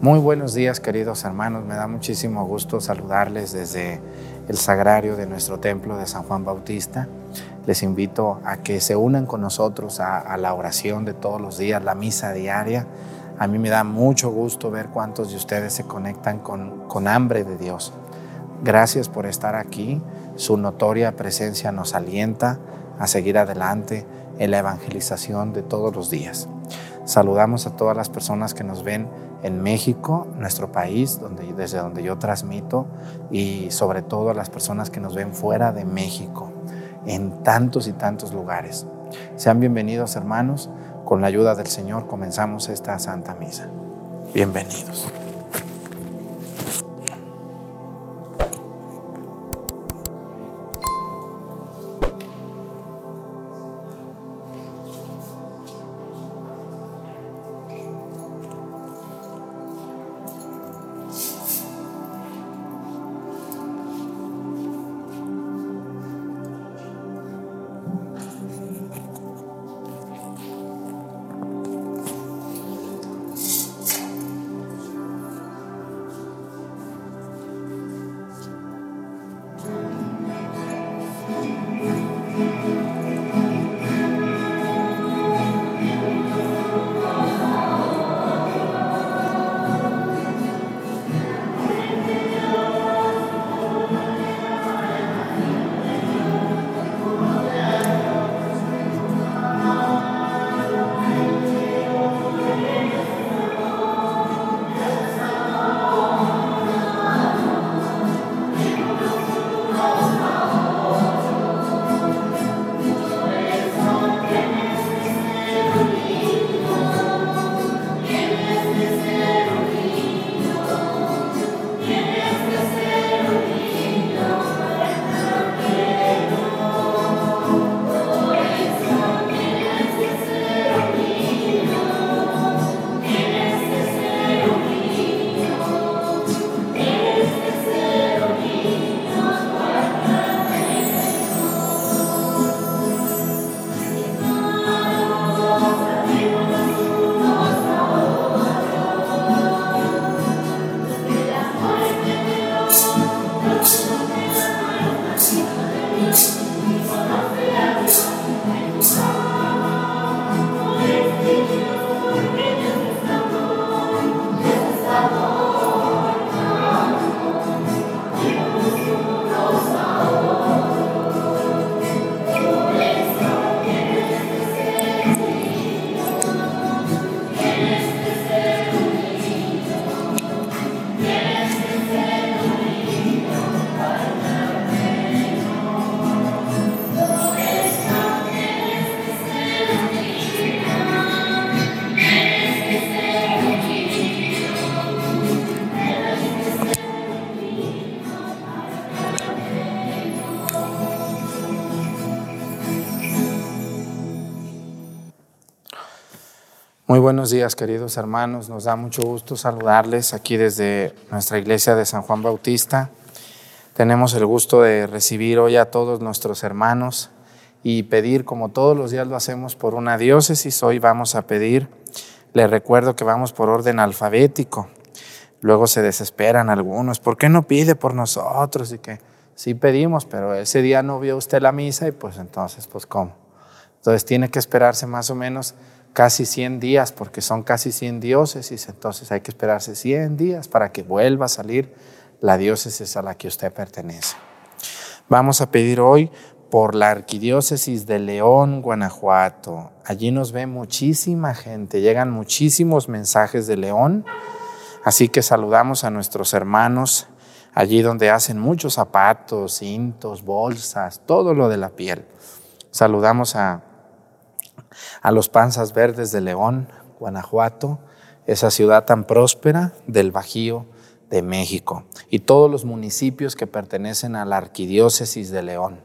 Muy buenos días queridos hermanos, me da muchísimo gusto saludarles desde el sagrario de nuestro templo de San Juan Bautista. Les invito a que se unan con nosotros a, la oración de todos los días, la misa diaria. A mí me da mucho gusto ver cuántos de ustedes se conectan con, con hambre de Dios. Gracias por estar aquí. Su notoria presencia nos alienta a seguir adelante en la evangelización de todos los días. Saludamos a todas las personas que nos ven en México, nuestro país, desde donde yo transmito, y sobre todo a las personas que nos ven fuera de México, en tantos y tantos lugares. Sean bienvenidos hermanos, con la ayuda del Señor comenzamos esta Santa Misa. Bienvenidos. Muy buenos días, queridos hermanos. Nos da mucho gusto saludarles aquí desde nuestra iglesia de San Juan Bautista. Tenemos el gusto de recibir hoy a todos nuestros hermanos y pedir, como todos los días lo hacemos, por una diócesis. Hoy vamos a pedir, les recuerdo que vamos por orden alfabético. Luego se desesperan algunos, ¿por qué no pide por nosotros? Y que sí pedimos, pero ese día no vio usted la misa y pues entonces, pues ¿cómo? Entonces tiene que esperarse más o menos casi 100 días, porque son casi 100 diócesis, entonces hay que esperarse 100 días para que vuelva a salir la diócesis a la que usted pertenece. Vamos a pedir hoy por la arquidiócesis de León, Guanajuato. Allí nos ve muchísima gente, llegan muchísimos mensajes de León, así que saludamos a nuestros hermanos allí donde hacen muchos zapatos, cintos, bolsas, todo lo de la piel. Saludamos a a los Panzas Verdes de León, Guanajuato, esa ciudad tan próspera del Bajío de México, y todos los municipios que pertenecen a la Arquidiócesis de León,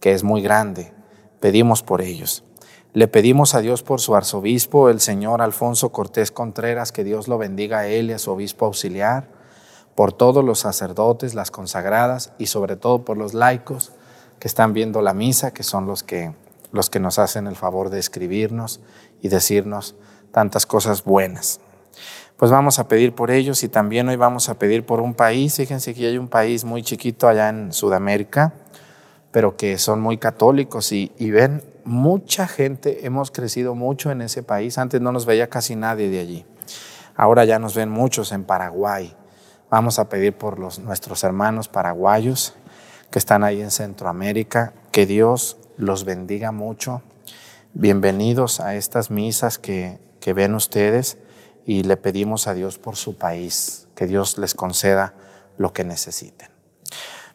que es muy grande. Pedimos por ellos. Le pedimos a Dios por su arzobispo, el señor Alfonso Cortés Contreras, que Dios lo bendiga a él y a su obispo auxiliar, por todos los sacerdotes, las consagradas y sobre todo por los laicos que están viendo la misa, que son los que los que nos hacen el favor de escribirnos y decirnos tantas cosas buenas. pues vamos a pedir por ellos y también hoy vamos a pedir por un país. Fíjense que hay un país muy chiquito allá en Sudamérica, pero que son muy católicos y, y ven, mucha gente, hemos crecido mucho en ese país. Antes no nos veía casi nadie de allí. Ahora ya nos ven muchos en Paraguay. Vamos a pedir por los, nuestros hermanos paraguayos que están ahí en Centroamérica, que Dios los bendiga mucho. Bienvenidos a estas misas que, que ven ustedes y le pedimos a Dios por su país, que Dios les conceda lo que necesiten.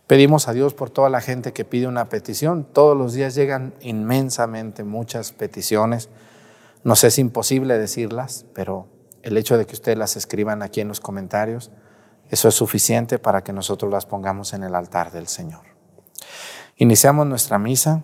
Pedimos a Dios por toda la gente que pide una petición. Todos los días llegan inmensamente muchas peticiones. Nos es imposible decirlas, pero el hecho de que ustedes las escriban aquí en los comentarios, eso es suficiente para que nosotros las pongamos en el altar del Señor. Iniciamos nuestra misa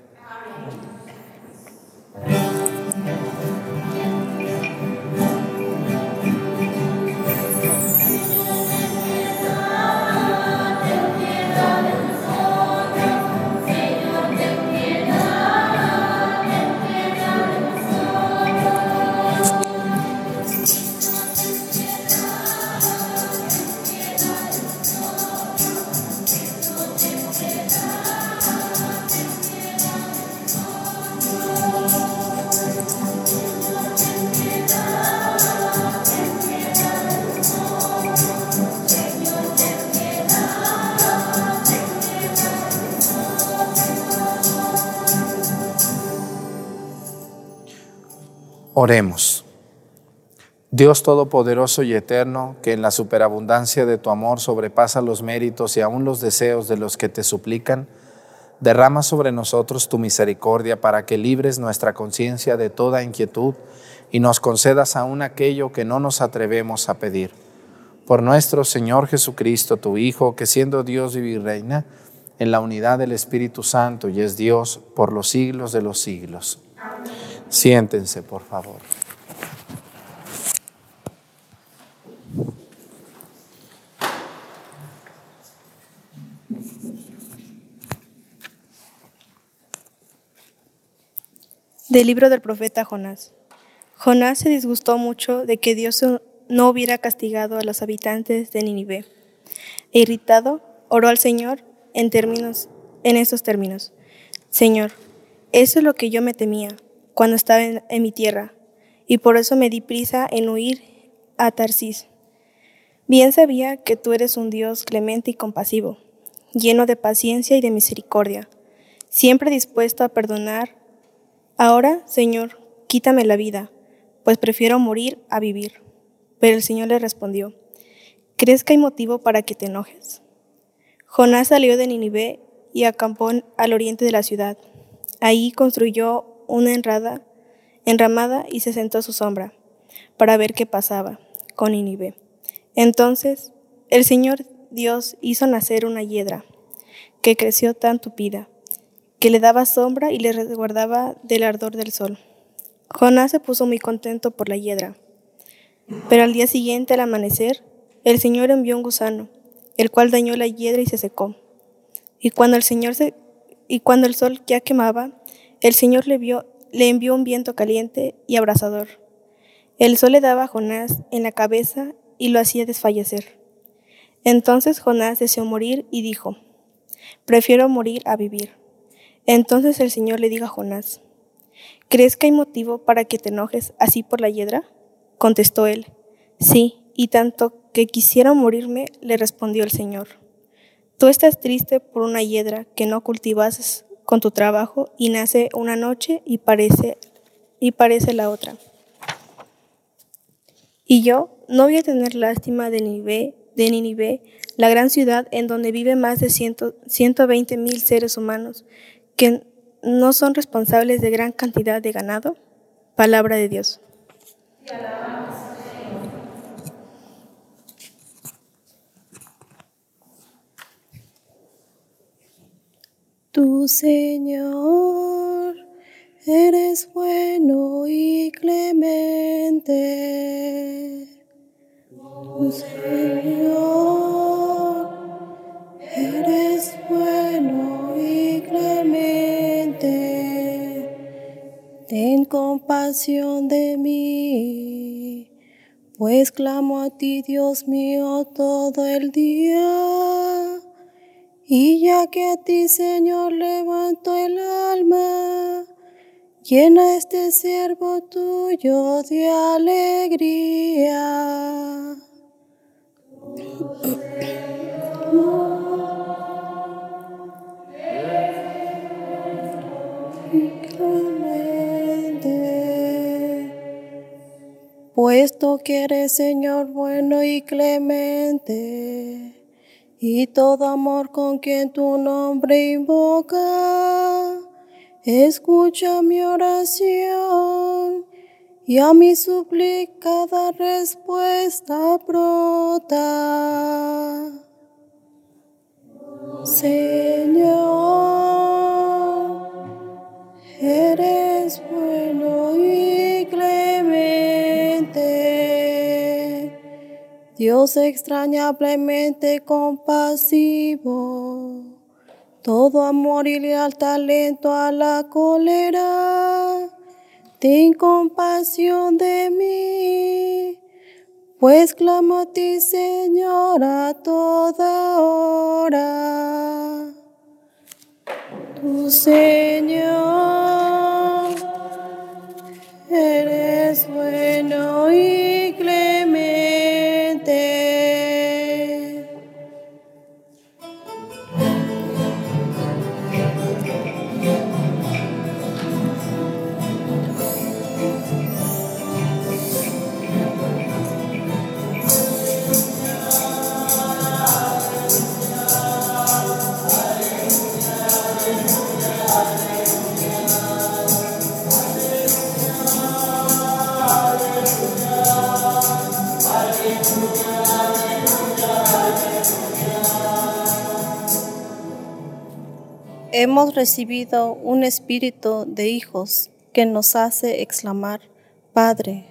Oremos. Dios Todopoderoso y Eterno, que en la superabundancia de tu amor sobrepasa los méritos y aún los deseos de los que te suplican, derrama sobre nosotros tu misericordia para que libres nuestra conciencia de toda inquietud y nos concedas aún aquello que no nos atrevemos a pedir. Por nuestro Señor Jesucristo, tu Hijo, que siendo Dios y reina en la unidad del Espíritu Santo y es Dios por los siglos de los siglos. Siéntense, por favor. Del libro del profeta Jonás. Jonás se disgustó mucho de que Dios no hubiera castigado a los habitantes de Nínive. E irritado, oró al Señor en términos en estos términos: Señor, eso es lo que yo me temía cuando estaba en, mi tierra, y por eso me di prisa en huir a Tarsis. Bien sabía que tú eres un Dios clemente y compasivo, lleno de paciencia y de misericordia, siempre dispuesto a perdonar. Ahora, Señor, quítame la vida, pues prefiero morir a vivir. Pero el Señor le respondió, ¿crees que hay motivo para que te enojes? Jonás salió de Ninive y acampó al oriente de la ciudad. Ahí construyó una enrada, enramada y se sentó a su sombra para ver qué pasaba con Inibe. Entonces el Señor Dios hizo nacer una hiedra que creció tan tupida que le daba sombra y le resguardaba del ardor del sol. Jonás se puso muy contento por la hiedra. Pero al día siguiente, al amanecer, el Señor envió un gusano, el cual dañó la hiedra y se secó. Y cuando el Señor se, y cuando el sol ya quemaba, el Señor le, envió un viento caliente y abrasador. El sol le daba a Jonás en la cabeza y lo hacía desfallecer. Entonces Jonás deseó morir y dijo, prefiero morir a vivir. Entonces el Señor le dijo a Jonás, ¿crees que hay motivo para que te enojes así por la hiedra? Contestó él, sí, y tanto que quisiera morirme, le respondió el Señor. Tú estás triste por una hiedra que no cultivas con tu trabajo y nace una noche y parece, y parece la otra. Y yo no voy a tener lástima de Nínive, de Nínive la gran ciudad en donde viven más de 120 mil seres humanos que no son responsables de gran cantidad de ganado. Palabra de Dios. Tu Señor eres bueno y clemente. Tu Señor eres bueno y clemente. Ten compasión de mí, pues clamo a ti, Dios mío, todo el día. Y ya que a ti, Señor, levanto el alma, llena este siervo tuyo de alegría. Puesto que eres Señor bueno y clemente, y todo amor con quien tu nombre invoca. Escucha mi oración y a mi suplicada respuesta brota. Señor, eres bueno y Dios extrañablemente compasivo, todo amor y leal talento a la cólera. Ten compasión de mí, pues clamo a ti, Señor, a toda hora. Tu Señor, eres bueno y Hemos recibido un espíritu de hijos que nos hace exclamar, Padre.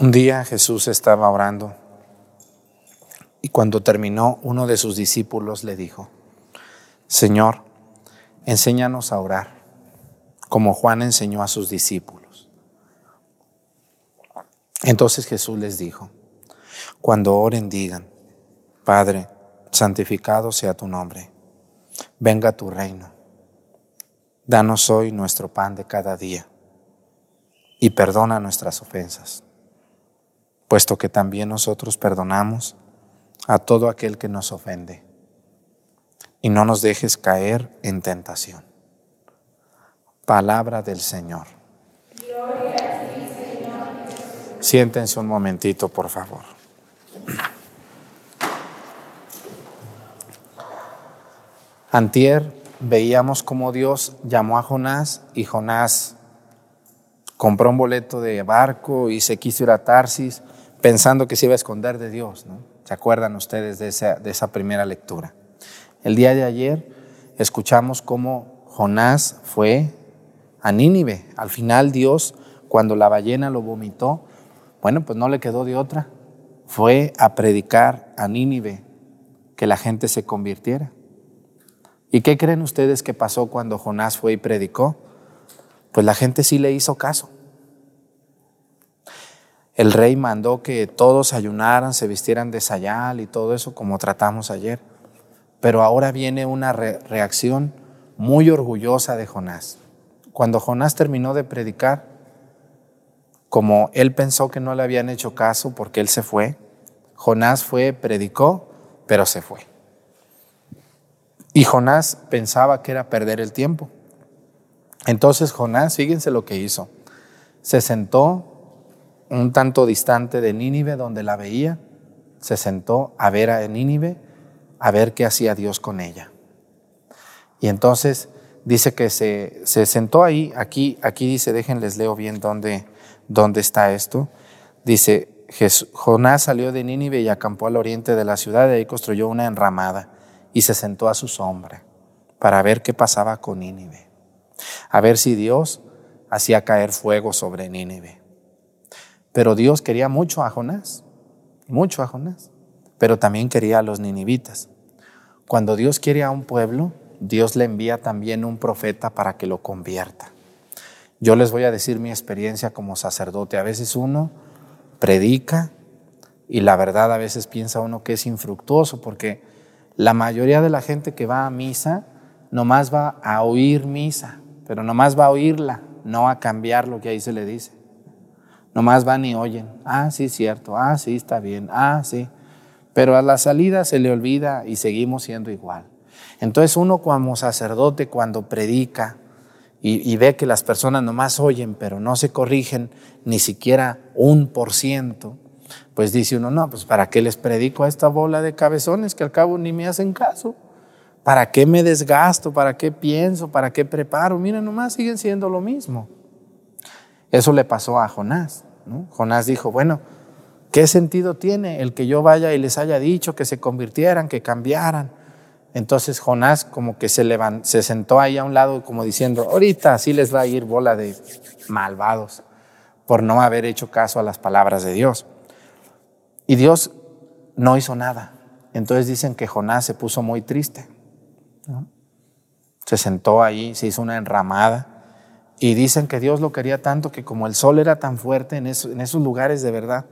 Un día Jesús estaba orando y cuando terminó uno de sus discípulos le dijo, Señor, enséñanos a orar, como Juan enseñó a sus discípulos. Entonces Jesús les dijo, cuando oren digan, Padre, santificado sea tu nombre, venga tu reino, danos hoy nuestro pan de cada día y perdona nuestras ofensas puesto que también nosotros perdonamos a todo aquel que nos ofende. Y no nos dejes caer en tentación. Palabra del Señor. Siéntense un momentito, por favor. Antier veíamos cómo Dios llamó a Jonás y Jonás compró un boleto de barco y se quiso ir a Tarsis pensando que se iba a esconder de Dios. ¿no? ¿Se acuerdan ustedes de esa, de esa primera lectura? El día de ayer escuchamos cómo Jonás fue a Nínive. Al final Dios, cuando la ballena lo vomitó, bueno, pues no le quedó de otra. Fue a predicar a Nínive que la gente se convirtiera. ¿Y qué creen ustedes que pasó cuando Jonás fue y predicó? Pues la gente sí le hizo caso. El rey mandó que todos ayunaran, se vistieran de sayal y todo eso como tratamos ayer. Pero ahora viene una reacción muy orgullosa de Jonás. Cuando Jonás terminó de predicar, como él pensó que no le habían hecho caso porque él se fue, Jonás fue, predicó, pero se fue. Y Jonás pensaba que era perder el tiempo. Entonces Jonás, fíjense lo que hizo. Se sentó un tanto distante de Nínive donde la veía, se sentó a ver a Nínive, a ver qué hacía Dios con ella. Y entonces dice que se, se sentó ahí, aquí, aquí dice, déjenles leo bien dónde, dónde está esto. Dice, Jonás salió de Nínive y acampó al oriente de la ciudad y ahí construyó una enramada y se sentó a su sombra para ver qué pasaba con Nínive, a ver si Dios hacía caer fuego sobre Nínive. Pero Dios quería mucho a Jonás, mucho a Jonás, pero también quería a los ninivitas. Cuando Dios quiere a un pueblo, Dios le envía también un profeta para que lo convierta. Yo les voy a decir mi experiencia como sacerdote. A veces uno predica y la verdad a veces piensa uno que es infructuoso porque la mayoría de la gente que va a misa nomás va a oír misa, pero nomás va a oírla, no a cambiar lo que ahí se le dice. Nomás van y oyen, ah, sí, cierto, ah, sí, está bien, ah, sí. Pero a la salida se le olvida y seguimos siendo igual. Entonces uno como sacerdote cuando predica y, ve que las personas nomás oyen, pero no se corrigen ni siquiera un por ciento, pues dice uno, no, pues ¿para qué les predico a esta bola de cabezones que al cabo ni me hacen caso? ¿Para qué me desgasto? ¿Para qué pienso? ¿Para qué preparo? Miren, nomás siguen siendo lo mismo. Eso le pasó a Jonás. Jonás dijo, bueno, ¿qué sentido tiene el que yo vaya y les haya dicho que se convirtieran, que cambiaran? Entonces Jonás como que se, levantó, se sentó ahí a un lado como diciendo, ahorita así les va a ir bola de malvados por no haber hecho caso a las palabras de Dios. Y Dios no hizo nada. Entonces dicen que Jonás se puso muy triste. Se sentó ahí, se hizo una enramada. Y dicen que Dios lo quería tanto que como el sol era tan fuerte en, esos lugares de verdad,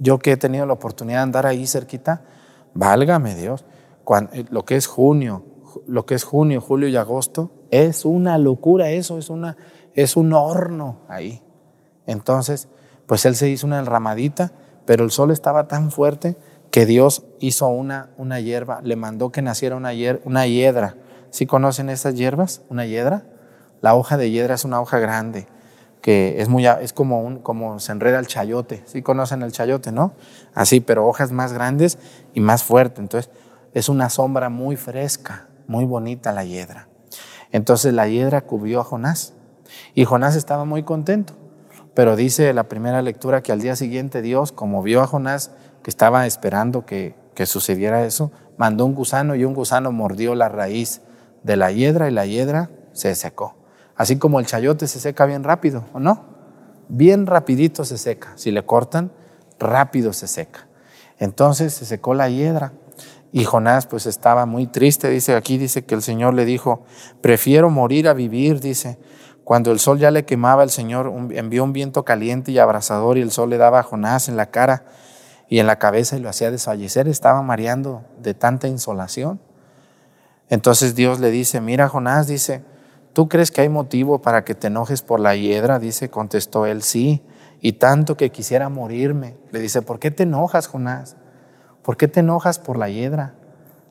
yo que he tenido la oportunidad de andar ahí cerquita, válgame Dios, eh, lo que es junio, lo que es junio, julio y agosto, es una locura eso, es, una, es un horno ahí. Entonces, pues él se hizo una enramadita pero el sol estaba tan fuerte que Dios hizo una, una hierba, le mandó que naciera una, una hiedra. ¿Sí conocen esas hierbas? ¿Una hiedra? La hoja de hiedra es una hoja grande, que es, muy, es como, un, como se enreda el chayote. ¿Sí conocen el chayote, no? Así, pero hojas más grandes y más fuertes. Entonces, es una sombra muy fresca, muy bonita la hiedra. Entonces la hiedra cubrió a Jonás y Jonás estaba muy contento. Pero dice la primera lectura que al día siguiente Dios, como vio a Jonás que estaba esperando que, sucediera eso, mandó un gusano y un gusano mordió la raíz de la hiedra y la hiedra se secó. Así como el chayote se seca bien rápido, ¿o no? Bien rapidito se seca. Si le cortan, rápido se seca. Entonces se secó la hiedra y Jonás pues estaba muy triste. Dice aquí, dice que el Señor le dijo, prefiero morir a vivir, dice. Cuando el sol ya le quemaba, el Señor envió un viento caliente y abrasador y el sol le daba a Jonás en la cara y en la cabeza y lo hacía desfallecer. Estaba mareando de tanta insolación. Entonces Dios le dice, mira Jonás, dice, ¿tú crees que hay motivo para que te enojes por la hiedra? Dice, contestó él, sí, y tanto que quisiera morirme. Le dice, ¿por qué te enojas, Jonás? ¿Por qué te enojas por la hiedra?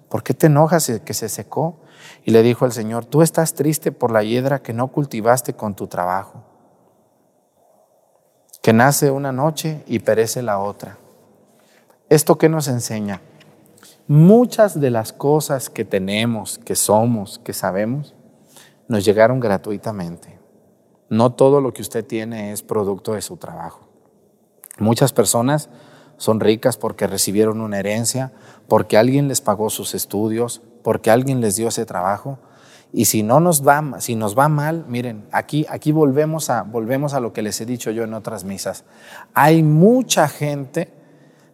¿Por qué te enojas que se secó? Y le dijo el Señor, tú estás triste por la hiedra que no cultivaste con tu trabajo, que nace una noche y perece la otra. ¿Esto qué nos enseña? Muchas de las cosas que tenemos, que somos, que sabemos, nos llegaron gratuitamente. No todo lo que usted tiene es producto de su trabajo. Muchas personas son ricas porque recibieron una herencia, porque alguien les pagó sus estudios, porque alguien les dio ese trabajo. Y si no nos va, si nos va mal, miren, aquí, aquí volvemos, a, volvemos a lo que les he dicho yo en otras misas. Hay mucha gente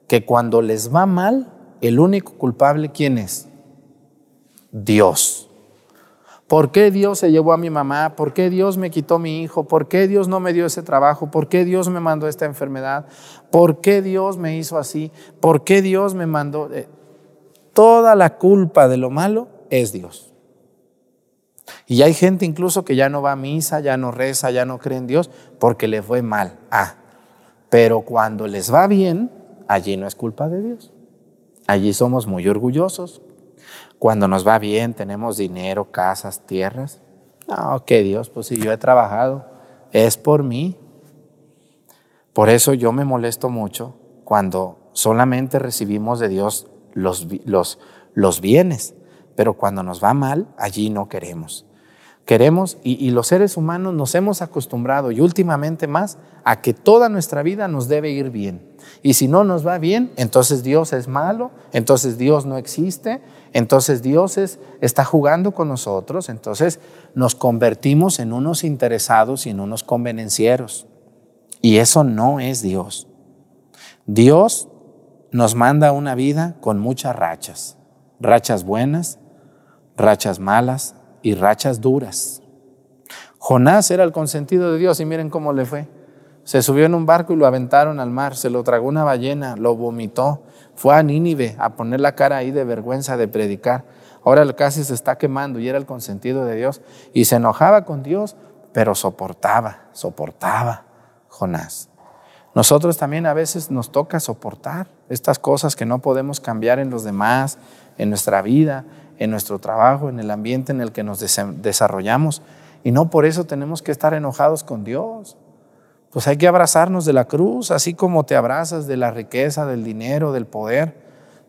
que cuando les va mal, el único culpable, ¿quién es? Dios. ¿Por qué Dios se llevó a mi mamá? ¿Por qué Dios me quitó mi hijo? ¿Por qué Dios no me dio ese trabajo? ¿Por qué Dios me mandó esta enfermedad? ¿Por qué Dios me hizo así? ¿Por qué Dios me mandó? Eh, toda la culpa de lo malo es Dios. Y hay gente incluso que ya no va a misa, ya no reza, ya no cree en Dios porque le fue mal. Ah, pero cuando les va bien, allí no es culpa de Dios. Allí somos muy orgullosos, cuando nos va bien, tenemos dinero, casas, tierras. No, que Dios, pues si yo he trabajado, es por mí. Por eso yo me molesto mucho cuando solamente recibimos de Dios los, los, los bienes, pero cuando nos va mal, allí no queremos. Queremos, y, y, los seres humanos nos hemos acostumbrado, y últimamente más, a que toda nuestra vida nos debe ir bien. Y si no nos va bien, entonces Dios es malo, entonces Dios no existe, entonces Dios está jugando con nosotros, entonces nos convertimos en unos interesados y en unos convenencieros. Y eso no es Dios. Dios nos manda una vida con muchas rachas, rachas buenas, rachas malas y rachas duras. Jonás era el consentido de Dios y miren cómo le fue. Se subió en un barco y lo aventaron al mar, se lo tragó una ballena, lo vomitó, fue a Nínive a poner la cara ahí de vergüenza de predicar. Ahora casi se está quemando y era el consentido de Dios. Y se enojaba con Dios, pero soportaba, soportaba Jonás. Nosotros también a veces nos toca soportar estas cosas que no podemos cambiar en los demás, en nuestra vida, en nuestro trabajo, en el ambiente en el que nos desarrollamos. Y no por eso tenemos que estar enojados con Dios pues hay que abrazarnos de la cruz, así como te abrazas de la riqueza, del dinero, del poder.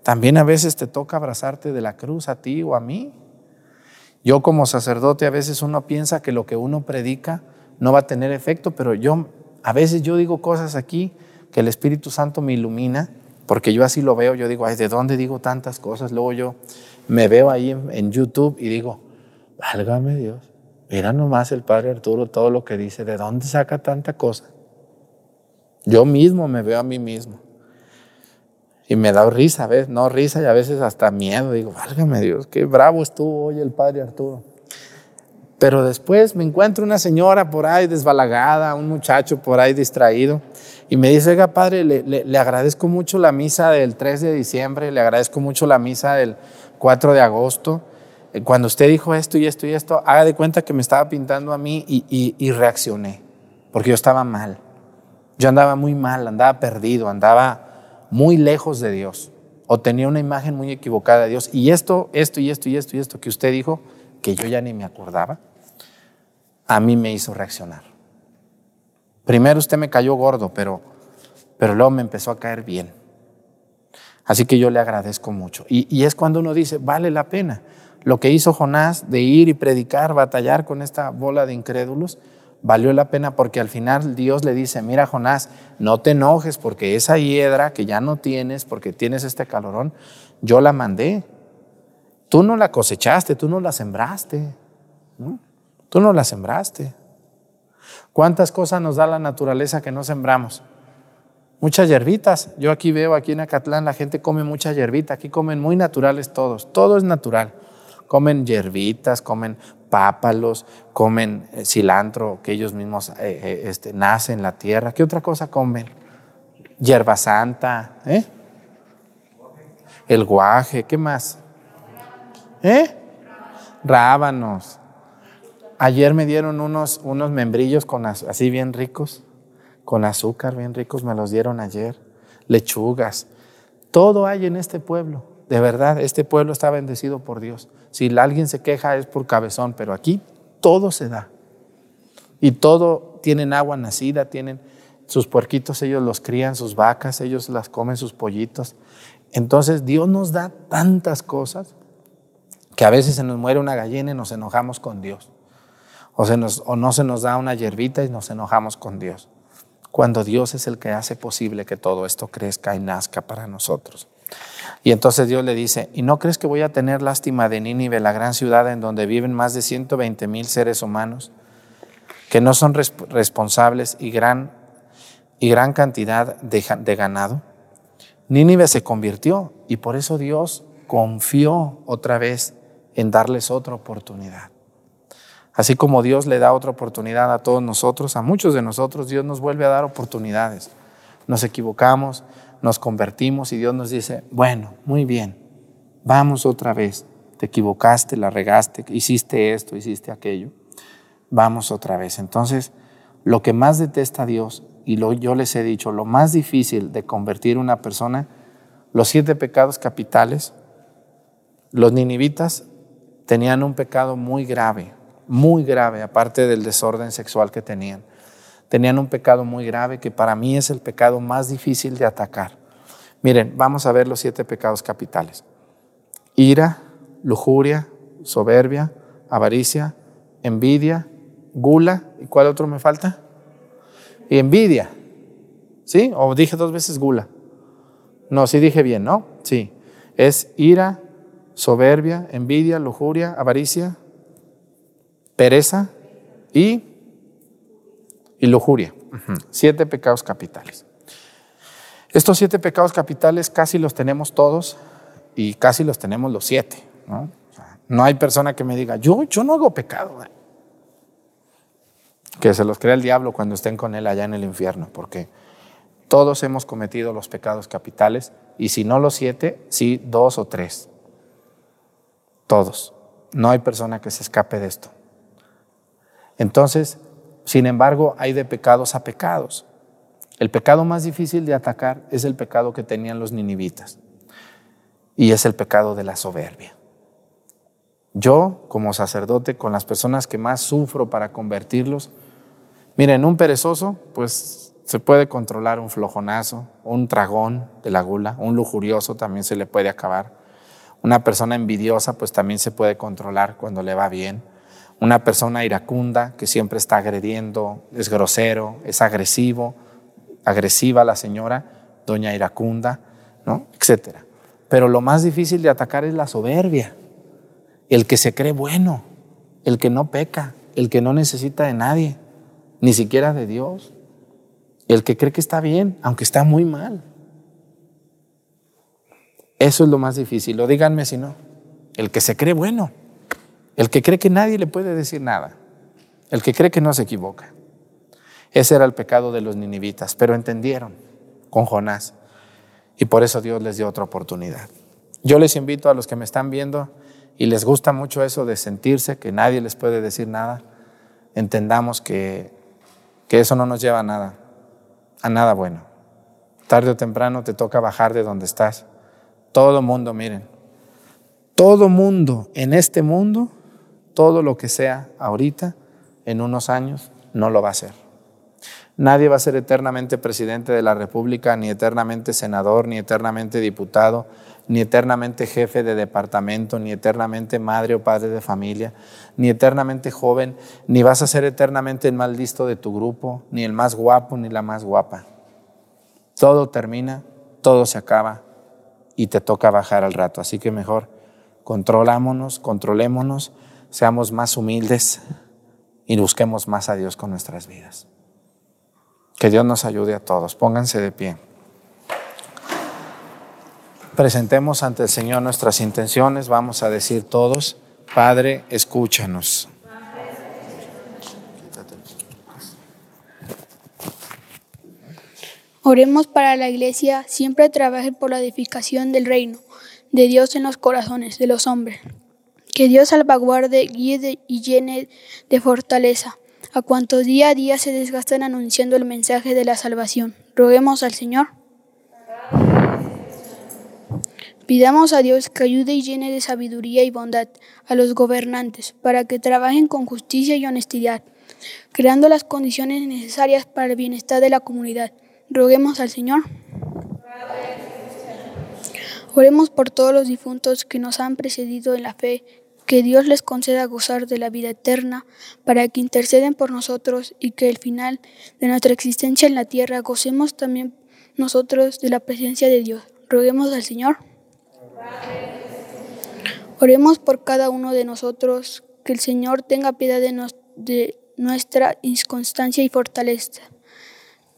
También a veces te toca abrazarte de la cruz a ti o a mí. Yo como sacerdote a veces uno piensa que lo que uno predica no va a tener efecto, pero yo a veces yo digo cosas aquí que el Espíritu Santo me ilumina, porque yo así lo veo, yo digo, ay, ¿de dónde digo tantas cosas? Luego yo me veo ahí en, YouTube y digo, válgame Dios, Mira nomás el padre Arturo todo lo que dice, ¿de dónde saca tanta cosa? Yo mismo me veo a mí mismo. Y me da risa, ¿ves? No risa y a veces hasta miedo. Digo, válgame Dios, qué bravo estuvo hoy el padre Arturo. Pero después me encuentro una señora por ahí desbalagada, un muchacho por ahí distraído, y me dice, oiga, padre, le, le, agradezco mucho la misa del 3 de diciembre, le agradezco mucho la misa del 4 de agosto, cuando usted dijo esto y esto y esto, haga de cuenta que me estaba pintando a mí y, reaccioné, porque yo estaba mal. Yo andaba muy mal, andaba perdido, andaba muy lejos de Dios, o tenía una imagen muy equivocada de Dios. Y esto, esto y esto y esto y esto que usted dijo, que yo ya ni me acordaba, a mí me hizo reaccionar. Primero usted me cayó gordo, pero, pero luego me empezó a caer bien. Así que yo le agradezco mucho. y es cuando uno dice, vale la pena lo que hizo Jonás de ir y predicar, batallar con esta bola de incrédulos, valió la pena porque al final Dios le dice, mira Jonás, no te enojes porque esa hiedra que ya no tienes, porque tienes este calorón, yo la mandé. Tú no la cosechaste, tú no la sembraste. Tú no la sembraste. ¿Cuántas cosas nos da la naturaleza que no sembramos? Muchas hierbitas. Yo aquí veo, aquí en Acatlán, la gente come mucha hierbita. Aquí comen muy naturales todos. Todo es natural comen hierbitas, comen pápalos, comen eh, cilantro que ellos mismos eh, eh, este, nacen en la tierra. ¿Qué otra cosa comen? Hierba santa, ¿eh? El guaje, ¿qué más? ¿Eh? Rábanos. Ayer me dieron unos, unos membrillos con, así bien ricos, con azúcar bien ricos, me los dieron ayer. Lechugas. Todo hay en este pueblo. De verdad, este pueblo está bendecido por Dios. Si alguien se queja es por cabezón, pero aquí todo se da. Y todo, tienen agua nacida, tienen sus puerquitos, ellos los crían, sus vacas, ellos las comen, sus pollitos. Entonces Dios nos da tantas cosas que a veces se nos muere una gallina y nos enojamos con Dios. O, se nos, o no se nos da una hierbita y nos enojamos con Dios. Cuando Dios es el que hace posible que todo esto crezca y nazca para nosotros. Y entonces Dios le dice, ¿y no crees que voy a tener lástima de Nínive, la gran ciudad en donde viven más de 120 mil seres humanos, que no son responsables y gran, y gran cantidad de, de ganado? Nínive se convirtió y por eso Dios confió otra vez en darles otra oportunidad. Así como Dios le da otra oportunidad a todos nosotros, a muchos de nosotros, Dios nos vuelve a dar oportunidades. Nos equivocamos, nos convertimos y Dios nos dice, bueno, muy bien, vamos otra vez. Te equivocaste, la regaste, hiciste esto, hiciste aquello. Vamos otra vez. Entonces, lo que más detesta Dios, y lo, yo les he dicho, lo más difícil de convertir una persona, los siete pecados capitales, los ninivitas tenían un pecado muy grave, muy grave, aparte del desorden sexual que tenían tenían un pecado muy grave que para mí es el pecado más difícil de atacar. Miren, vamos a ver los siete pecados capitales. Ira, lujuria, soberbia, avaricia, envidia, gula. ¿Y cuál otro me falta? Y envidia. ¿Sí? ¿O dije dos veces gula? No, sí dije bien, ¿no? Sí. Es ira, soberbia, envidia, lujuria, avaricia, pereza y y lujuria. Siete pecados capitales. Estos siete pecados capitales casi los tenemos todos y casi los tenemos los siete. No, hay persona que me diga, yo, yo no hago pecado. Que se los crea el diablo cuando estén con él allá en el infierno, porque todos hemos cometido los pecados capitales y si no los siete, sí dos o tres. Todos. No hay persona que se escape de esto. Entonces, sin embargo, hay de pecados a pecados. El pecado más difícil de atacar es el pecado que tenían los ninivitas y es el pecado de la soberbia. Yo, como sacerdote, con las personas que más sufro para convertirlos, miren, un perezoso, pues se puede controlar un flojonazo, un tragón de la gula, un lujurioso también se le puede acabar. Una persona envidiosa, pues también se puede controlar cuando le va bien una persona iracunda que siempre está agrediendo, es grosero, es agresivo, agresiva la señora, doña iracunda, ¿no? etcétera. Pero lo más difícil de atacar es la soberbia, el que se cree bueno, el que no peca, el que no necesita de nadie, ni siquiera de Dios, el que cree que está bien, aunque está muy mal. Eso es lo más difícil, o díganme si no, el que se cree bueno. El que cree que nadie le puede decir nada. El que cree que no se equivoca. Ese era el pecado de los ninivitas, pero entendieron con Jonás. Y por eso Dios les dio otra oportunidad. Yo les invito a los que me están viendo y les gusta mucho eso de sentirse que nadie les puede decir nada, entendamos que, que eso no nos lleva a nada, a nada bueno. Tarde o temprano te toca bajar de donde estás. Todo mundo, miren, todo mundo en este mundo todo lo que sea ahorita, en unos años, no lo va a ser. Nadie va a ser eternamente presidente de la República, ni eternamente senador, ni eternamente diputado, ni eternamente jefe de departamento, ni eternamente madre o padre de familia, ni eternamente joven, ni vas a ser eternamente el más listo de tu grupo, ni el más guapo, ni la más guapa. Todo termina, todo se acaba y te toca bajar al rato. Así que mejor controlámonos, controlémonos seamos más humildes y busquemos más a Dios con nuestras vidas. Que Dios nos ayude a todos. Pónganse de pie. Presentemos ante el Señor nuestras intenciones. Vamos a decir todos, Padre, escúchanos. Oremos para la iglesia, siempre trabaje por la edificación del reino de Dios en los corazones de los hombres que Dios salvaguarde, guíe y llene de fortaleza a cuantos día a día se desgastan anunciando el mensaje de la salvación. Roguemos al Señor. Pidamos a Dios que ayude y llene de sabiduría y bondad a los gobernantes para que trabajen con justicia y honestidad, creando las condiciones necesarias para el bienestar de la comunidad. Roguemos al Señor. Oremos por todos los difuntos que nos han precedido en la fe, que Dios les conceda gozar de la vida eterna, para que interceden por nosotros y que al final de nuestra existencia en la tierra gocemos también nosotros de la presencia de Dios. Roguemos al Señor. Oremos por cada uno de nosotros, que el Señor tenga piedad de, de nuestra inconstancia y fortaleza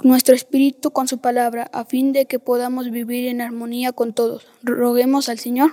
nuestro espíritu con su palabra, a fin de que podamos vivir en armonía con todos. Roguemos al Señor.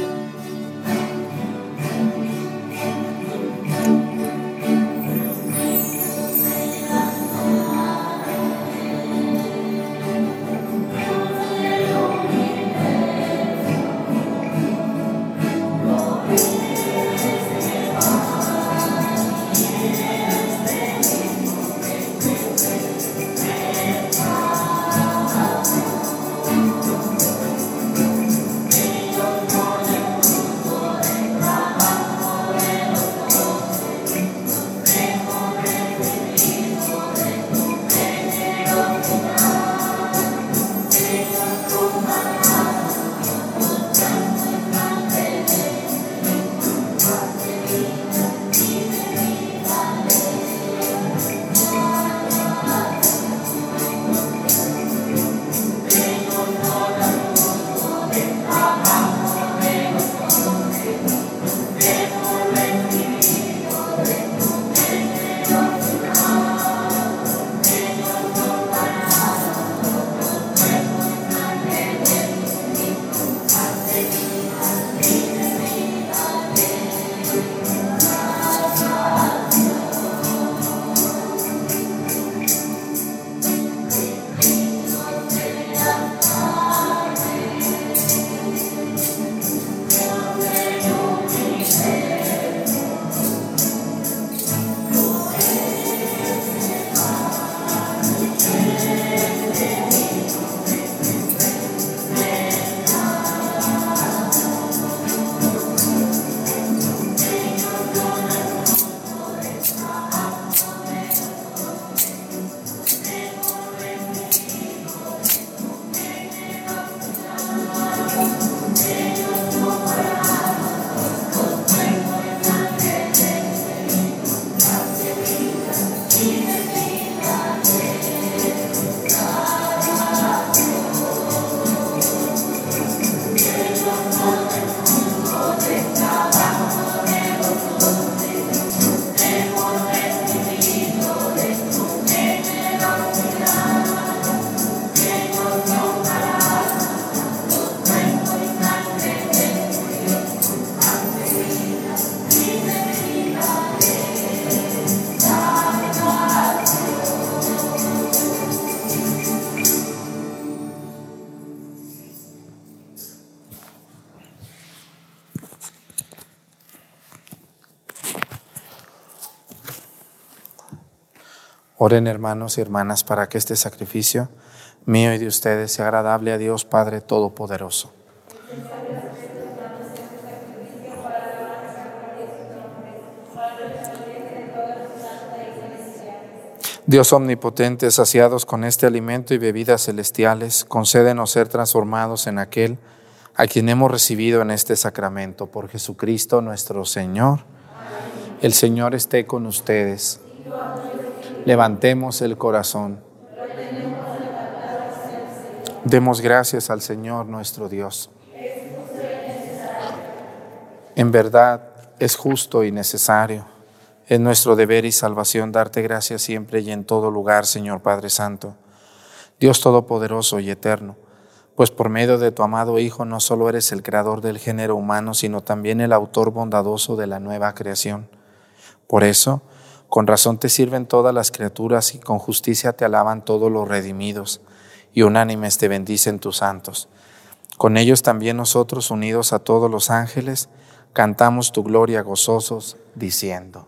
Hermanos y hermanas para que este sacrificio mío y de ustedes sea agradable a Dios Padre Todopoderoso. Dios omnipotente, saciados con este alimento y bebidas celestiales, concédenos ser transformados en aquel a quien hemos recibido en este sacramento por Jesucristo nuestro Señor. El Señor esté con ustedes. Levantemos el corazón. Demos gracias al Señor nuestro Dios. En verdad es justo y necesario. Es nuestro deber y salvación darte gracias siempre y en todo lugar, Señor Padre Santo, Dios Todopoderoso y Eterno, pues por medio de tu amado Hijo no solo eres el creador del género humano, sino también el autor bondadoso de la nueva creación. Por eso, con razón te sirven todas las criaturas y con justicia te alaban todos los redimidos, y unánimes te bendicen tus santos. Con ellos también nosotros, unidos a todos los ángeles, cantamos tu gloria gozosos, diciendo.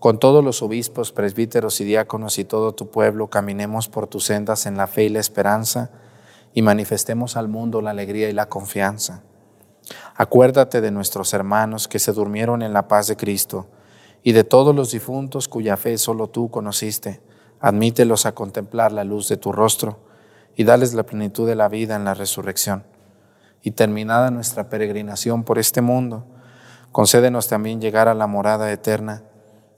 con todos los obispos, presbíteros y diáconos y todo tu pueblo, caminemos por tus sendas en la fe y la esperanza y manifestemos al mundo la alegría y la confianza. Acuérdate de nuestros hermanos que se durmieron en la paz de Cristo y de todos los difuntos cuya fe solo tú conociste. Admítelos a contemplar la luz de tu rostro y dales la plenitud de la vida en la resurrección. Y terminada nuestra peregrinación por este mundo, concédenos también llegar a la morada eterna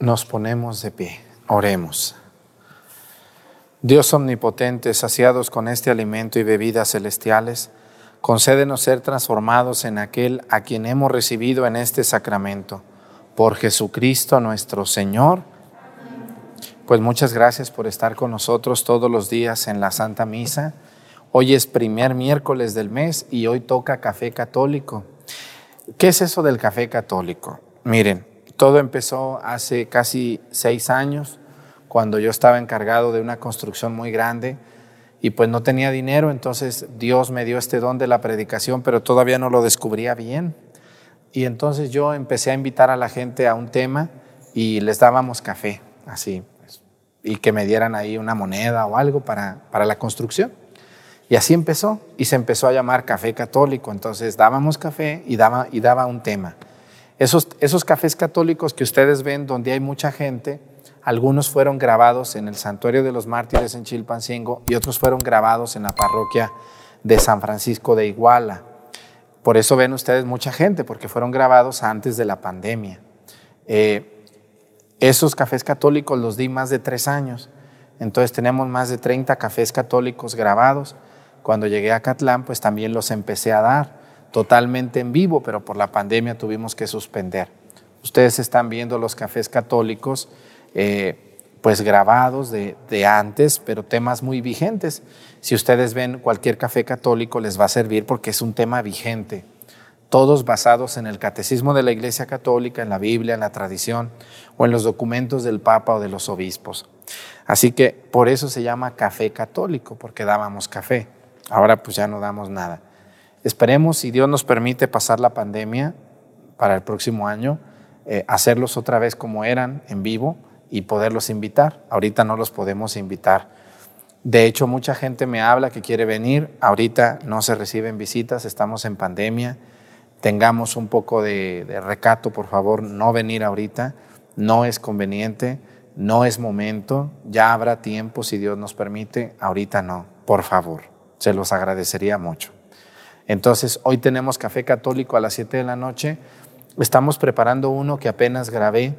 Nos ponemos de pie, oremos. Dios omnipotente, saciados con este alimento y bebidas celestiales, concédenos ser transformados en aquel a quien hemos recibido en este sacramento. Por Jesucristo nuestro Señor. Pues muchas gracias por estar con nosotros todos los días en la Santa Misa. Hoy es primer miércoles del mes y hoy toca café católico. ¿Qué es eso del café católico? Miren, todo empezó hace casi seis años, cuando yo estaba encargado de una construcción muy grande y pues no tenía dinero, entonces Dios me dio este don de la predicación, pero todavía no lo descubría bien. Y entonces yo empecé a invitar a la gente a un tema y les dábamos café, así, pues, y que me dieran ahí una moneda o algo para, para la construcción. Y así empezó, y se empezó a llamar café católico, entonces dábamos café y daba, y daba un tema. Esos, cafés católicos que ustedes ven donde hay mucha gente, algunos fueron grabados en el Santuario de los Mártires en Chilpancingo y otros fueron grabados en la parroquia de San Francisco de Iguala. Por eso ven ustedes mucha gente, porque fueron grabados antes de la pandemia. Eh, Esos cafés católicos los di más de tres años. Entonces tenemos más de 30 cafés católicos grabados. Cuando llegué a Catlán, pues también los empecé a dar totalmente en vivo, pero por la pandemia tuvimos que suspender. Ustedes están viendo los cafés católicos, eh, pues grabados de, de antes, pero temas muy vigentes. Si ustedes ven cualquier café católico, les va a servir porque es un tema vigente todos basados en el catecismo de la Iglesia Católica, en la Biblia, en la tradición o en los documentos del Papa o de los obispos. Así que por eso se llama café católico, porque dábamos café. Ahora pues ya no damos nada. Esperemos, si Dios nos permite pasar la pandemia para el próximo año, eh, hacerlos otra vez como eran, en vivo, y poderlos invitar. Ahorita no los podemos invitar. De hecho, mucha gente me habla que quiere venir. Ahorita no se reciben visitas, estamos en pandemia tengamos un poco de, recato, por favor, no venir ahorita, no es conveniente, no es momento, ya habrá tiempo si Dios nos permite, ahorita no, por favor, se los agradecería mucho. Entonces, hoy tenemos café católico a las 7 de la noche, estamos preparando uno que apenas grabé,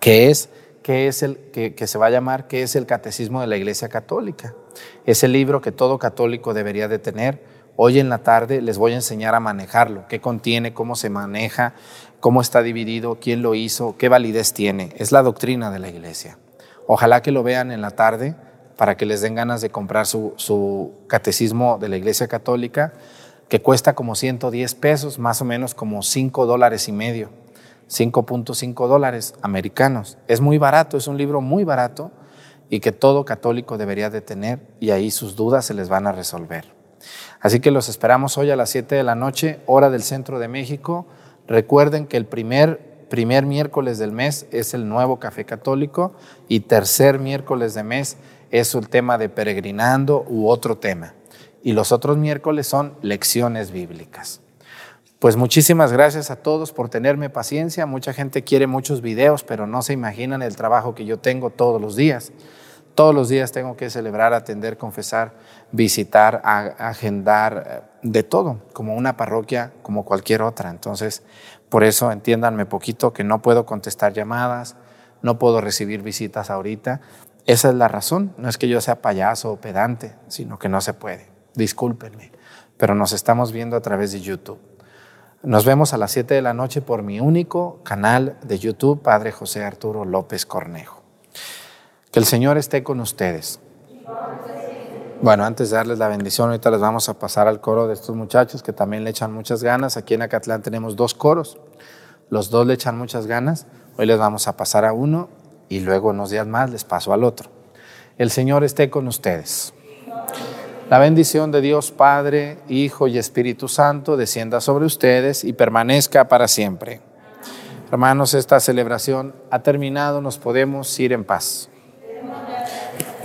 que es, que es el, que, se va a llamar, que es el Catecismo de la Iglesia Católica. Es el libro que todo católico debería de tener Hoy en la tarde les voy a enseñar a manejarlo, qué contiene, cómo se maneja, cómo está dividido, quién lo hizo, qué validez tiene. Es la doctrina de la iglesia. Ojalá que lo vean en la tarde para que les den ganas de comprar su, catecismo de la iglesia católica, que cuesta como 110 pesos, más o menos como 5 dólares y medio, 5.5 dólares americanos. Es muy barato, es un libro muy barato y que todo católico debería de tener y ahí sus dudas se les van a resolver. Así que los esperamos hoy a las 7 de la noche, hora del centro de México. Recuerden que el primer, primer miércoles del mes es el nuevo café católico y tercer miércoles de mes es el tema de peregrinando u otro tema. Y los otros miércoles son lecciones bíblicas. Pues muchísimas gracias a todos por tenerme paciencia. Mucha gente quiere muchos videos, pero no se imaginan el trabajo que yo tengo todos los días. Todos los días tengo que celebrar, atender, confesar, visitar, agendar, eh, de todo, como una parroquia, como cualquier otra. Entonces, por eso entiéndanme poquito que no puedo contestar llamadas, no puedo recibir visitas ahorita. Esa es la razón. No es que yo sea payaso o pedante, sino que no se puede. Discúlpenme. Pero nos estamos viendo a través de YouTube. Nos vemos a las 7 de la noche por mi único canal de YouTube, Padre José Arturo López Cornejo. Que el Señor esté con ustedes. Bueno, antes de darles la bendición, ahorita les vamos a pasar al coro de estos muchachos que también le echan muchas ganas. Aquí en Acatlán tenemos dos coros, los dos le echan muchas ganas. Hoy les vamos a pasar a uno y luego unos días más les paso al otro. El Señor esté con ustedes. La bendición de Dios Padre, Hijo y Espíritu Santo descienda sobre ustedes y permanezca para siempre. Hermanos, esta celebración ha terminado, nos podemos ir en paz.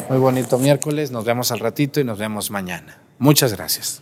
Muy bonito miércoles, nos vemos al ratito y nos vemos mañana. Muchas gracias.